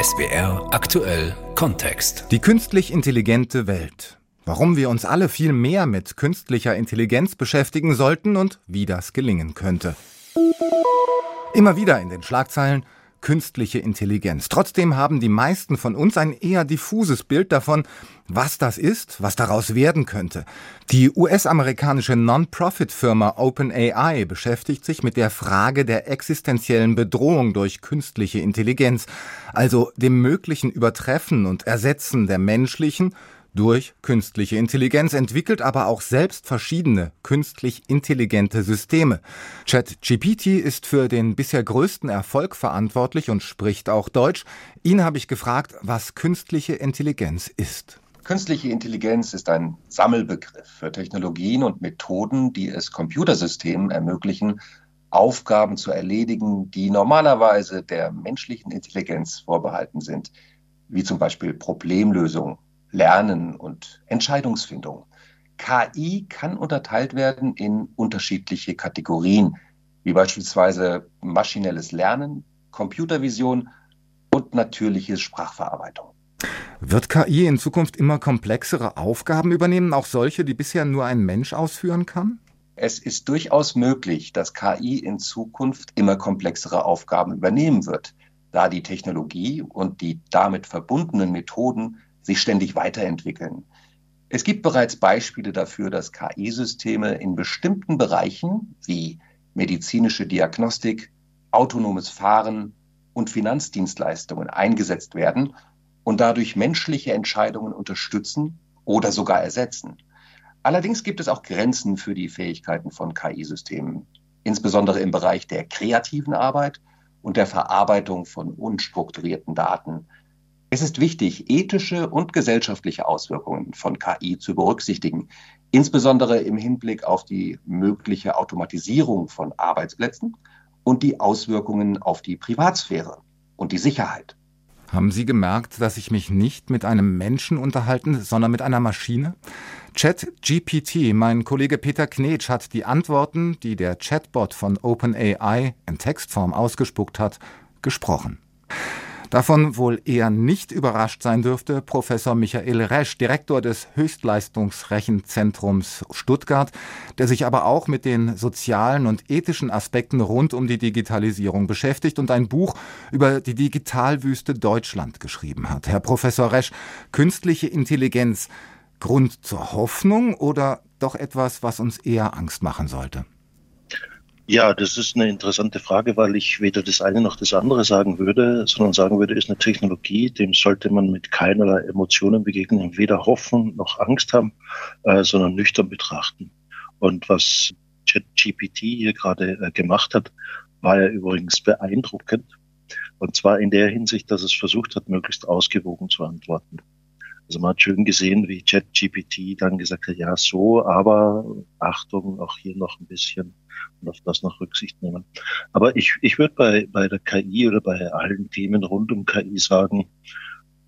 SBR aktuell Kontext. Die künstlich intelligente Welt. Warum wir uns alle viel mehr mit künstlicher Intelligenz beschäftigen sollten und wie das gelingen könnte. Immer wieder in den Schlagzeilen künstliche Intelligenz. Trotzdem haben die meisten von uns ein eher diffuses Bild davon, was das ist, was daraus werden könnte. Die US-amerikanische Non-Profit-Firma OpenAI beschäftigt sich mit der Frage der existenziellen Bedrohung durch künstliche Intelligenz, also dem möglichen Übertreffen und Ersetzen der menschlichen durch künstliche Intelligenz, entwickelt aber auch selbst verschiedene künstlich intelligente Systeme. ChatGPT ist für den bisher größten Erfolg verantwortlich und spricht auch Deutsch. Ihn habe ich gefragt, was künstliche Intelligenz ist. Künstliche Intelligenz ist ein Sammelbegriff für Technologien und Methoden, die es Computersystemen ermöglichen, Aufgaben zu erledigen, die normalerweise der menschlichen Intelligenz vorbehalten sind, wie zum Beispiel Problemlösung, Lernen und Entscheidungsfindung. KI kann unterteilt werden in unterschiedliche Kategorien, wie beispielsweise maschinelles Lernen, Computervision und natürliche Sprachverarbeitung. Wird KI in Zukunft immer komplexere Aufgaben übernehmen, auch solche, die bisher nur ein Mensch ausführen kann? Es ist durchaus möglich, dass KI in Zukunft immer komplexere Aufgaben übernehmen wird, da die Technologie und die damit verbundenen Methoden sich ständig weiterentwickeln. Es gibt bereits Beispiele dafür, dass KI-Systeme in bestimmten Bereichen wie medizinische Diagnostik, autonomes Fahren und Finanzdienstleistungen eingesetzt werden und dadurch menschliche Entscheidungen unterstützen oder sogar ersetzen. Allerdings gibt es auch Grenzen für die Fähigkeiten von KI-Systemen, insbesondere im Bereich der kreativen Arbeit und der Verarbeitung von unstrukturierten Daten, es ist wichtig, ethische und gesellschaftliche Auswirkungen von KI zu berücksichtigen, insbesondere im Hinblick auf die mögliche Automatisierung von Arbeitsplätzen und die Auswirkungen auf die Privatsphäre und die Sicherheit. Haben Sie gemerkt, dass ich mich nicht mit einem Menschen unterhalten, sondern mit einer Maschine? ChatGPT, mein Kollege Peter Knetsch hat die Antworten, die der Chatbot von OpenAI in Textform ausgespuckt hat, gesprochen. Davon wohl eher nicht überrascht sein dürfte Professor Michael Resch, Direktor des Höchstleistungsrechenzentrums Stuttgart, der sich aber auch mit den sozialen und ethischen Aspekten rund um die Digitalisierung beschäftigt und ein Buch über die Digitalwüste Deutschland geschrieben hat. Herr Professor Resch, künstliche Intelligenz, Grund zur Hoffnung oder doch etwas, was uns eher Angst machen sollte? Ja, das ist eine interessante Frage, weil ich weder das eine noch das andere sagen würde, sondern sagen würde, ist eine Technologie, dem sollte man mit keinerlei Emotionen begegnen, weder hoffen noch Angst haben, äh, sondern nüchtern betrachten. Und was ChatGPT hier gerade äh, gemacht hat, war ja übrigens beeindruckend. Und zwar in der Hinsicht, dass es versucht hat, möglichst ausgewogen zu antworten. Also man hat schön gesehen, wie ChatGPT dann gesagt hat, ja so, aber Achtung, auch hier noch ein bisschen und auf das noch Rücksicht nehmen. Aber ich, ich würde bei, bei der KI oder bei allen Themen rund um KI sagen,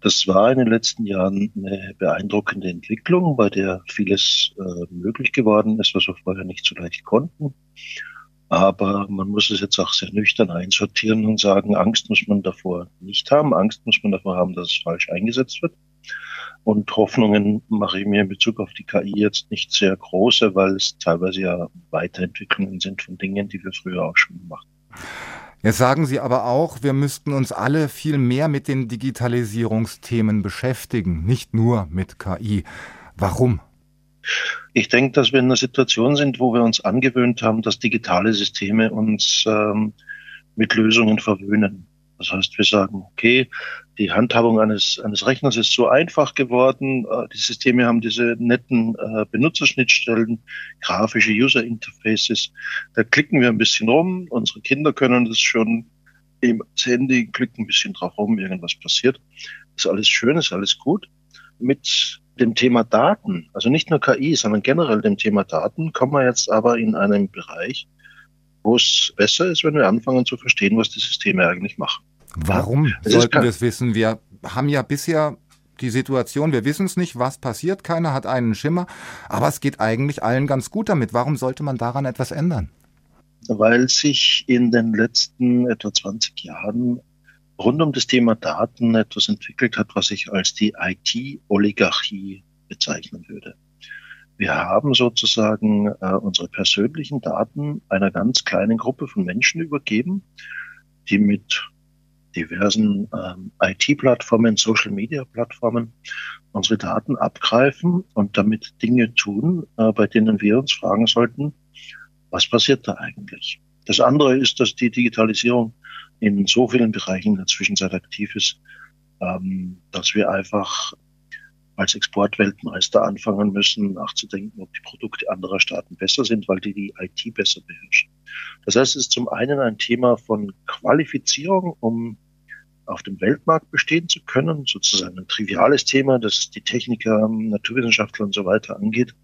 das war in den letzten Jahren eine beeindruckende Entwicklung, bei der vieles äh, möglich geworden ist, was wir vorher nicht so leicht konnten. Aber man muss es jetzt auch sehr nüchtern einsortieren und sagen, Angst muss man davor nicht haben. Angst muss man davor haben, dass es falsch eingesetzt wird. Und Hoffnungen mache ich mir in Bezug auf die KI jetzt nicht sehr große, weil es teilweise ja Weiterentwicklungen sind von Dingen, die wir früher auch schon gemacht haben. Jetzt sagen Sie aber auch, wir müssten uns alle viel mehr mit den Digitalisierungsthemen beschäftigen, nicht nur mit KI. Warum? Ich denke, dass wir in einer Situation sind, wo wir uns angewöhnt haben, dass digitale Systeme uns ähm, mit Lösungen verwöhnen. Das heißt, wir sagen, okay, die Handhabung eines, eines Rechners ist so einfach geworden. Äh, die Systeme haben diese netten äh, Benutzerschnittstellen, grafische User Interfaces. Da klicken wir ein bisschen rum. Unsere Kinder können das schon im Handy, klicken ein bisschen drauf rum, irgendwas passiert. ist alles schön, ist alles gut. Mit dem Thema Daten, also nicht nur KI, sondern generell dem Thema Daten, kommen wir jetzt aber in einen Bereich, wo es besser ist, wenn wir anfangen zu verstehen, was die Systeme eigentlich machen. Warum es sollten wir es wissen? Wir haben ja bisher die Situation, wir wissen es nicht, was passiert, keiner hat einen Schimmer, aber es geht eigentlich allen ganz gut damit. Warum sollte man daran etwas ändern? Weil sich in den letzten etwa 20 Jahren rund um das Thema Daten etwas entwickelt hat, was ich als die IT-Oligarchie bezeichnen würde. Wir haben sozusagen äh, unsere persönlichen Daten einer ganz kleinen Gruppe von Menschen übergeben, die mit diversen ähm, IT-Plattformen, Social-Media-Plattformen unsere Daten abgreifen und damit Dinge tun, äh, bei denen wir uns fragen sollten, was passiert da eigentlich? Das andere ist, dass die Digitalisierung in so vielen Bereichen in der Zwischenzeit aktiv ist, ähm, dass wir einfach als Exportweltmeister anfangen müssen, nachzudenken, ob die Produkte anderer Staaten besser sind, weil die die IT besser beherrschen. Das heißt, es ist zum einen ein Thema von Qualifizierung, um auf dem Weltmarkt bestehen zu können, sozusagen ein triviales Thema, das die Techniker, Naturwissenschaftler und so weiter angeht.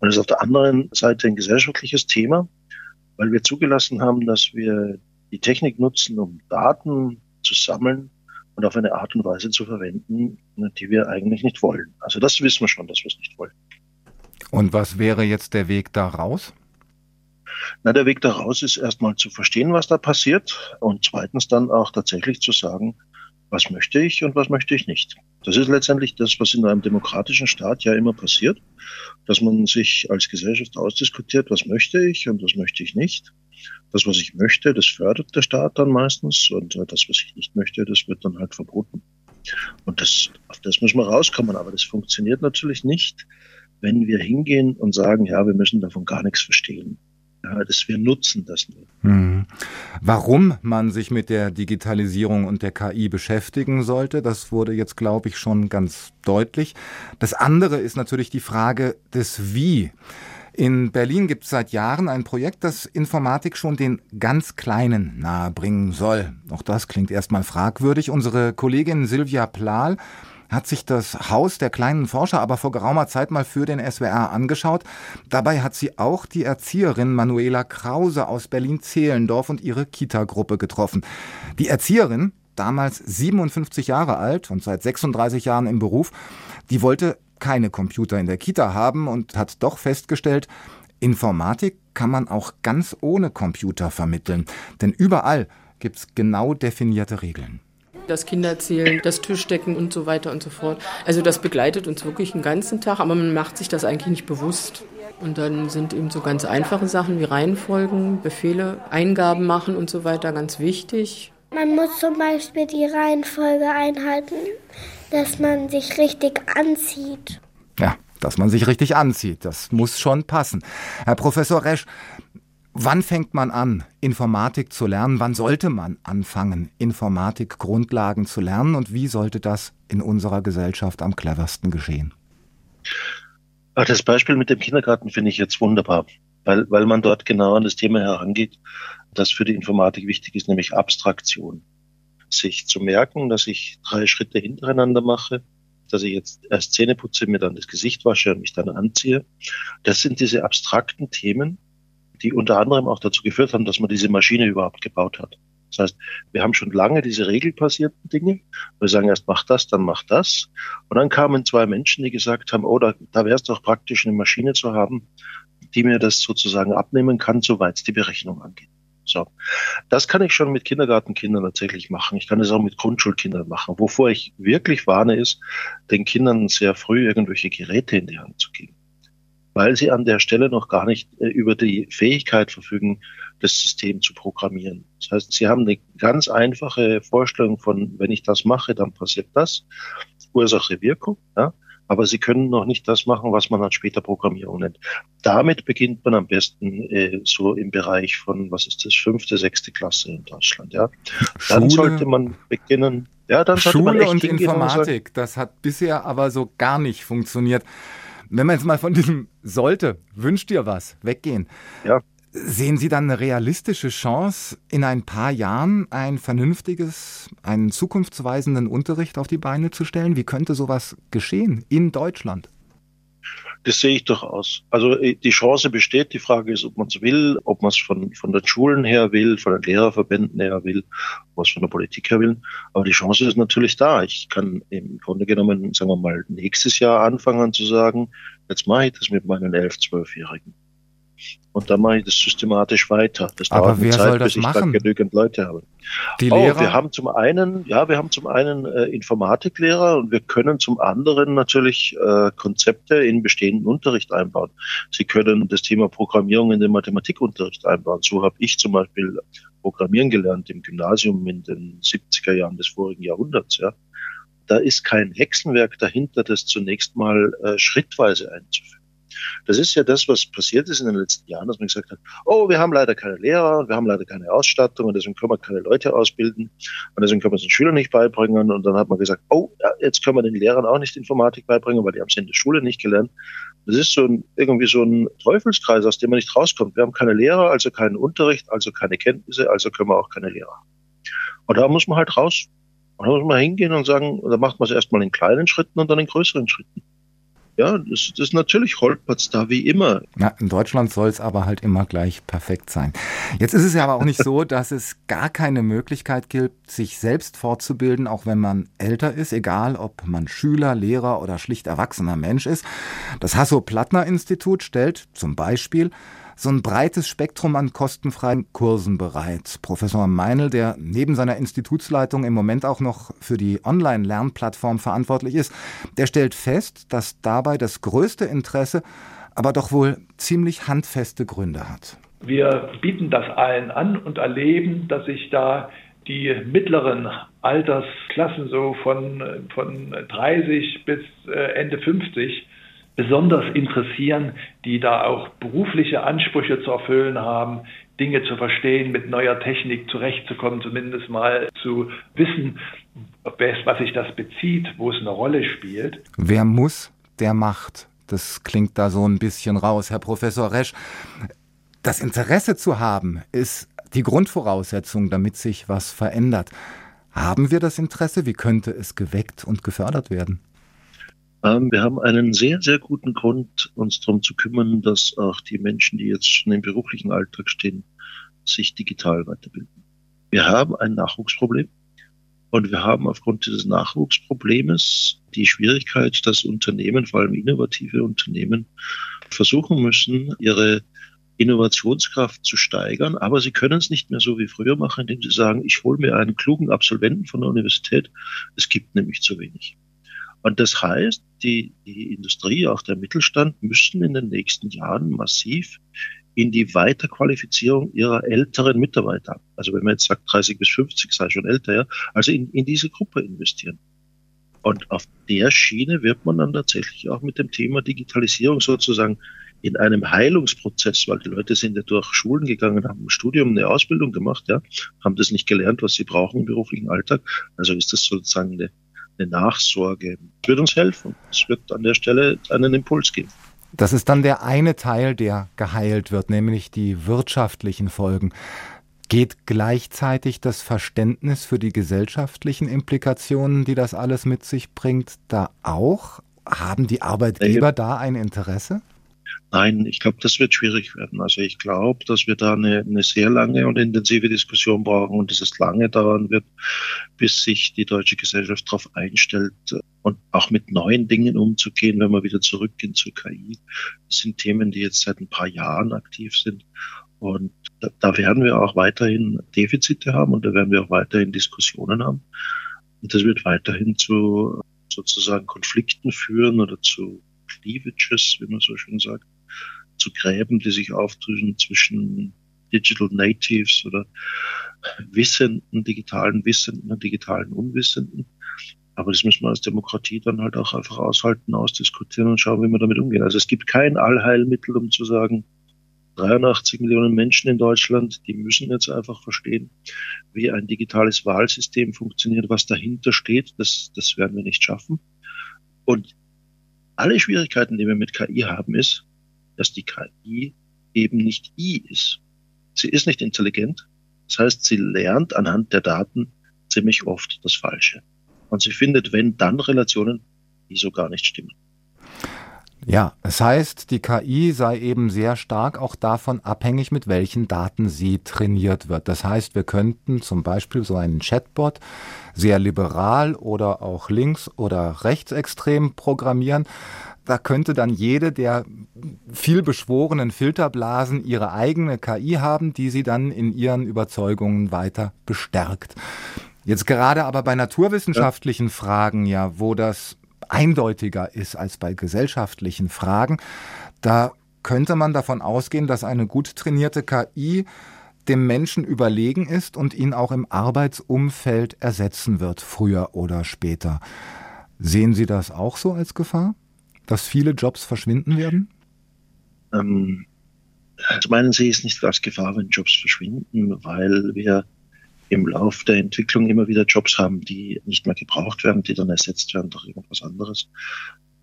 Und es ist auf der anderen Seite ein gesellschaftliches Thema, weil wir zugelassen haben, dass wir die Technik nutzen, um Daten zu sammeln und auf eine Art und Weise zu verwenden, die wir eigentlich nicht wollen. Also das wissen wir schon, dass wir es nicht wollen. Und was wäre jetzt der Weg da raus? Na, der Weg daraus ist erstmal zu verstehen, was da passiert und zweitens dann auch tatsächlich zu sagen, was möchte ich und was möchte ich nicht. Das ist letztendlich das, was in einem demokratischen Staat ja immer passiert, dass man sich als Gesellschaft ausdiskutiert, was möchte ich und was möchte ich nicht. Das, was ich möchte, das fördert der Staat dann meistens und äh, das, was ich nicht möchte, das wird dann halt verboten. Und das, auf das müssen wir rauskommen, aber das funktioniert natürlich nicht, wenn wir hingehen und sagen, ja, wir müssen davon gar nichts verstehen. Ja, das wir nutzen das nur. Hm. Warum man sich mit der Digitalisierung und der KI beschäftigen sollte, das wurde jetzt, glaube ich, schon ganz deutlich. Das andere ist natürlich die Frage des Wie. In Berlin gibt es seit Jahren ein Projekt, das Informatik schon den ganz Kleinen nahebringen soll. Auch das klingt erstmal fragwürdig. Unsere Kollegin Silvia Plahl hat sich das Haus der kleinen Forscher aber vor geraumer Zeit mal für den SWR angeschaut. Dabei hat sie auch die Erzieherin Manuela Krause aus Berlin-Zehlendorf und ihre Kita-Gruppe getroffen. Die Erzieherin, damals 57 Jahre alt und seit 36 Jahren im Beruf, die wollte keine Computer in der Kita haben und hat doch festgestellt, Informatik kann man auch ganz ohne Computer vermitteln. Denn überall gibt es genau definierte Regeln das Kinderzählen, das Tischdecken und so weiter und so fort. Also das begleitet uns wirklich den ganzen Tag, aber man macht sich das eigentlich nicht bewusst. Und dann sind eben so ganz einfache Sachen wie Reihenfolgen, Befehle, Eingaben machen und so weiter ganz wichtig. Man muss zum Beispiel die Reihenfolge einhalten, dass man sich richtig anzieht. Ja, dass man sich richtig anzieht. Das muss schon passen. Herr Professor Resch, Wann fängt man an, Informatik zu lernen? Wann sollte man anfangen, Informatik-Grundlagen zu lernen? Und wie sollte das in unserer Gesellschaft am cleversten geschehen? Das Beispiel mit dem Kindergarten finde ich jetzt wunderbar, weil, weil man dort genau an das Thema herangeht, das für die Informatik wichtig ist, nämlich Abstraktion. Sich zu merken, dass ich drei Schritte hintereinander mache, dass ich jetzt erst Zähne putze, mir dann das Gesicht wasche und mich dann anziehe. Das sind diese abstrakten Themen, die unter anderem auch dazu geführt haben, dass man diese Maschine überhaupt gebaut hat. Das heißt, wir haben schon lange diese regelbasierten Dinge. Wir sagen erst, mach das, dann mach das. Und dann kamen zwei Menschen, die gesagt haben, oh, da, da wäre es doch praktisch, eine Maschine zu haben, die mir das sozusagen abnehmen kann, soweit es die Berechnung angeht. So. Das kann ich schon mit Kindergartenkindern tatsächlich machen. Ich kann es auch mit Grundschulkindern machen. Wovor ich wirklich warne, ist, den Kindern sehr früh irgendwelche Geräte in die Hand zu geben weil sie an der Stelle noch gar nicht äh, über die Fähigkeit verfügen, das System zu programmieren. Das heißt, sie haben eine ganz einfache Vorstellung von, wenn ich das mache, dann passiert das. Ursache, Wirkung, ja. Aber sie können noch nicht das machen, was man dann später Programmierung nennt. Damit beginnt man am besten äh, so im Bereich von, was ist das, fünfte, sechste Klasse in Deutschland, ja. Dann Schule, sollte man beginnen, ja, dann sollte Schule man und Informatik, und das hat bisher aber so gar nicht funktioniert. Wenn man jetzt mal von diesem sollte, wünscht dir was, weggehen. Ja. Sehen Sie dann eine realistische Chance, in ein paar Jahren ein vernünftiges, einen zukunftsweisenden Unterricht auf die Beine zu stellen? Wie könnte sowas geschehen in Deutschland? Das sehe ich durchaus. Also äh, die Chance besteht. Die Frage ist, ob man es will, ob man es von, von den Schulen her will, von den Lehrerverbänden her will, es von der Politik her will. Aber die Chance ist natürlich da. Ich kann im Grunde genommen, sagen wir mal, nächstes Jahr anfangen zu sagen, jetzt mache ich das mit meinen elf, zwölfjährigen. Und dann mache ich das systematisch weiter. Das Aber wer Zeit, soll das bis machen? genügend Leute habe. Die oh, Lehrer? Wir haben zum einen, ja, wir haben zum einen äh, Informatiklehrer und wir können zum anderen natürlich äh, Konzepte in bestehenden Unterricht einbauen. Sie können das Thema Programmierung in den Mathematikunterricht einbauen. So habe ich zum Beispiel Programmieren gelernt im Gymnasium in den 70er Jahren des vorigen Jahrhunderts. Ja. Da ist kein Hexenwerk dahinter, das zunächst mal äh, schrittweise einzuführen. Das ist ja das, was passiert ist in den letzten Jahren, dass man gesagt hat, oh, wir haben leider keine Lehrer wir haben leider keine Ausstattung und deswegen können wir keine Leute ausbilden und deswegen können wir es den Schülern nicht beibringen. Und dann hat man gesagt, oh, ja, jetzt können wir den Lehrern auch nicht Informatik beibringen, weil die haben es in der Schule nicht gelernt. Das ist so ein, irgendwie so ein Teufelskreis, aus dem man nicht rauskommt. Wir haben keine Lehrer, also keinen Unterricht, also keine Kenntnisse, also können wir auch keine Lehrer. Und da muss man halt raus. Und da muss man hingehen und sagen, da macht man es erstmal in kleinen Schritten und dann in größeren Schritten. Ja, das, das ist natürlich holpert's da wie immer. Ja, in Deutschland soll es aber halt immer gleich perfekt sein. Jetzt ist es ja aber auch nicht so, dass es gar keine Möglichkeit gibt, sich selbst fortzubilden, auch wenn man älter ist, egal ob man Schüler, Lehrer oder schlicht erwachsener Mensch ist. Das Hasso-Plattner-Institut stellt zum Beispiel so ein breites Spektrum an kostenfreien Kursen bereit. Professor Meinl, der neben seiner Institutsleitung im Moment auch noch für die Online-Lernplattform verantwortlich ist, der stellt fest, dass dabei das größte Interesse aber doch wohl ziemlich handfeste Gründe hat. Wir bieten das allen an und erleben, dass sich da die mittleren Altersklassen so von, von 30 bis äh, Ende 50 besonders interessieren, die da auch berufliche Ansprüche zu erfüllen haben, Dinge zu verstehen, mit neuer Technik zurechtzukommen, zumindest mal zu wissen, was sich das bezieht, wo es eine Rolle spielt. Wer muss, der macht. Das klingt da so ein bisschen raus, Herr Professor Resch. Das Interesse zu haben, ist die Grundvoraussetzung, damit sich was verändert. Haben wir das Interesse? Wie könnte es geweckt und gefördert werden? Ähm, wir haben einen sehr, sehr guten Grund, uns darum zu kümmern, dass auch die Menschen, die jetzt schon im beruflichen Alltag stehen, sich digital weiterbilden. Wir haben ein Nachwuchsproblem und wir haben aufgrund dieses Nachwuchsproblemes die Schwierigkeit, dass Unternehmen, vor allem innovative Unternehmen, versuchen müssen, ihre Innovationskraft zu steigern, aber sie können es nicht mehr so wie früher machen, indem sie sagen, ich hole mir einen klugen Absolventen von der Universität. Es gibt nämlich zu wenig. Und das heißt, die, die Industrie, auch der Mittelstand, müssen in den nächsten Jahren massiv in die Weiterqualifizierung ihrer älteren Mitarbeiter, also wenn man jetzt sagt 30 bis 50 sei schon älter, ja, also in, in diese Gruppe investieren. Und auf der Schiene wird man dann tatsächlich auch mit dem Thema Digitalisierung sozusagen in einem Heilungsprozess, weil die Leute sind ja durch Schulen gegangen, haben ein Studium, eine Ausbildung gemacht, ja, haben das nicht gelernt, was sie brauchen im beruflichen Alltag. Also ist das sozusagen eine eine Nachsorge. Das wird uns helfen. Es wird an der Stelle einen Impuls geben. Das ist dann der eine Teil, der geheilt wird, nämlich die wirtschaftlichen Folgen. Geht gleichzeitig das Verständnis für die gesellschaftlichen Implikationen, die das alles mit sich bringt, da auch? Haben die Arbeitgeber da ein Interesse? Nein, ich glaube, das wird schwierig werden. Also ich glaube, dass wir da eine, eine sehr lange und intensive Diskussion brauchen und dass es lange dauern wird, bis sich die deutsche Gesellschaft darauf einstellt und auch mit neuen Dingen umzugehen, wenn wir wieder zurückgehen zur KI. Das sind Themen, die jetzt seit ein paar Jahren aktiv sind. Und da, da werden wir auch weiterhin Defizite haben und da werden wir auch weiterhin Diskussionen haben. Und das wird weiterhin zu sozusagen Konflikten führen oder zu Cleavages, wie man so schön sagt zu Gräben, die sich auftrüsen zwischen Digital Natives oder Wissenden, digitalen Wissenden und digitalen Unwissenden. Aber das müssen wir als Demokratie dann halt auch einfach aushalten, ausdiskutieren und schauen, wie wir damit umgehen. Also es gibt kein Allheilmittel, um zu sagen, 83 Millionen Menschen in Deutschland, die müssen jetzt einfach verstehen, wie ein digitales Wahlsystem funktioniert, was dahinter steht. Das, das werden wir nicht schaffen. Und alle Schwierigkeiten, die wir mit KI haben, ist, dass die KI eben nicht I ist. Sie ist nicht intelligent. Das heißt, sie lernt anhand der Daten ziemlich oft das Falsche. Und sie findet, wenn, dann Relationen, die so gar nicht stimmen. Ja, es heißt, die KI sei eben sehr stark auch davon abhängig, mit welchen Daten sie trainiert wird. Das heißt, wir könnten zum Beispiel so einen Chatbot sehr liberal oder auch links- oder rechtsextrem programmieren. da könnte dann jede der viel beschworenen Filterblasen ihre eigene KI haben, die sie dann in ihren Überzeugungen weiter bestärkt. Jetzt gerade aber bei naturwissenschaftlichen. Fragen ja, wo das eindeutiger ist als bei gesellschaftlichen Fragen, da könnte man davon ausgehen, dass eine gut trainierte KI dem Menschen überlegen ist und ihn auch im Arbeitsumfeld ersetzen wird, früher oder später. Sehen Sie das auch so als Gefahr, dass viele Jobs verschwinden werden? Ähm, also meinen Sie es nicht als Gefahr, wenn Jobs verschwinden, weil wir im Lauf der Entwicklung immer wieder Jobs haben, die nicht mehr gebraucht werden, die dann ersetzt werden durch irgendwas anderes.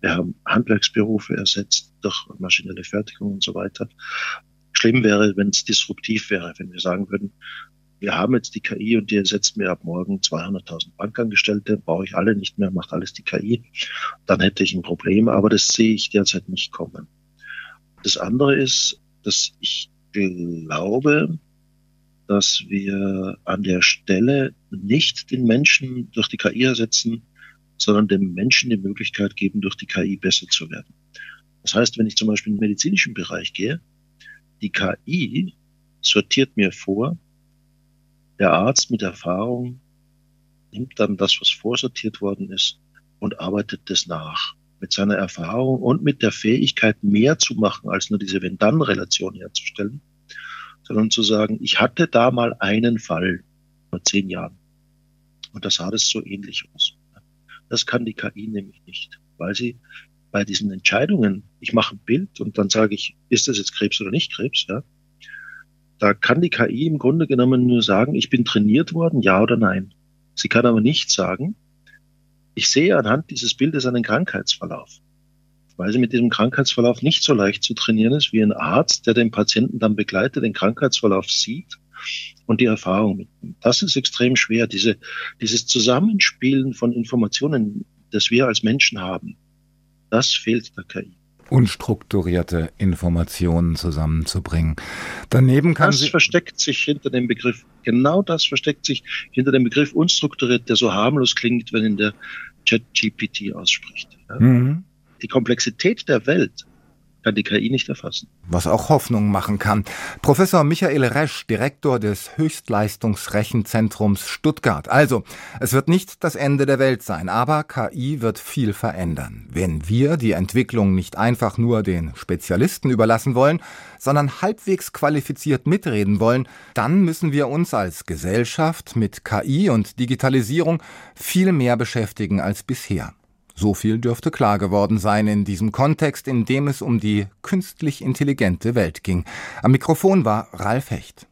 Wir haben Handwerksberufe ersetzt durch maschinelle Fertigung und so weiter. Schlimm wäre, wenn es disruptiv wäre, wenn wir sagen würden, wir haben jetzt die KI und die ersetzt mir ab morgen 200.000 Bankangestellte, brauche ich alle nicht mehr, macht alles die KI. Dann hätte ich ein Problem, aber das sehe ich derzeit nicht kommen. Das andere ist, dass ich glaube, dass wir an der Stelle nicht den Menschen durch die KI ersetzen, sondern dem Menschen die Möglichkeit geben, durch die KI besser zu werden. Das heißt, wenn ich zum Beispiel in den medizinischen Bereich gehe, die KI sortiert mir vor, der Arzt mit Erfahrung nimmt dann das, was vorsortiert worden ist und arbeitet das nach. Mit seiner Erfahrung und mit der Fähigkeit, mehr zu machen, als nur diese Wenn-Dann-Relation herzustellen, sondern zu sagen, ich hatte da mal einen Fall vor zehn Jahren und da sah das so ähnlich aus. Das kann die KI nämlich nicht, weil sie bei diesen Entscheidungen, ich mache ein Bild und dann sage ich, ist das jetzt Krebs oder nicht Krebs, ja, da kann die KI im Grunde genommen nur sagen, ich bin trainiert worden, ja oder nein. Sie kann aber nicht sagen, ich sehe anhand dieses Bildes einen Krankheitsverlauf, weil sie mit diesem Krankheitsverlauf nicht so leicht zu trainieren ist wie ein Arzt, der den Patienten dann begleitet, den Krankheitsverlauf sieht und die Erfahrung mitnimmt. Das ist extrem schwer, diese, dieses Zusammenspielen von Informationen, das wir als Menschen haben. Das fehlt der KI unstrukturierte Informationen zusammenzubringen. Daneben kann das versteckt sich hinter dem Begriff, genau das versteckt sich hinter dem Begriff unstrukturiert, der so harmlos klingt, wenn in der Chat-GPT ausspricht. Mhm. Die Komplexität der Welt kann die KI nicht erfassen. Was auch Hoffnung machen kann. Professor Michael Resch, Direktor des Höchstleistungsrechenzentrums Stuttgart. Also, es wird nicht das Ende der Welt sein, aber KI wird viel verändern. Wenn wir die Entwicklung nicht einfach nur den Spezialisten überlassen wollen, sondern halbwegs qualifiziert mitreden wollen, dann müssen wir uns als Gesellschaft mit KI und Digitalisierung viel mehr beschäftigen als bisher. So viel dürfte klar geworden sein in diesem Kontext, in dem es um die künstlich intelligente Welt ging. Am Mikrofon war Ralf Hecht.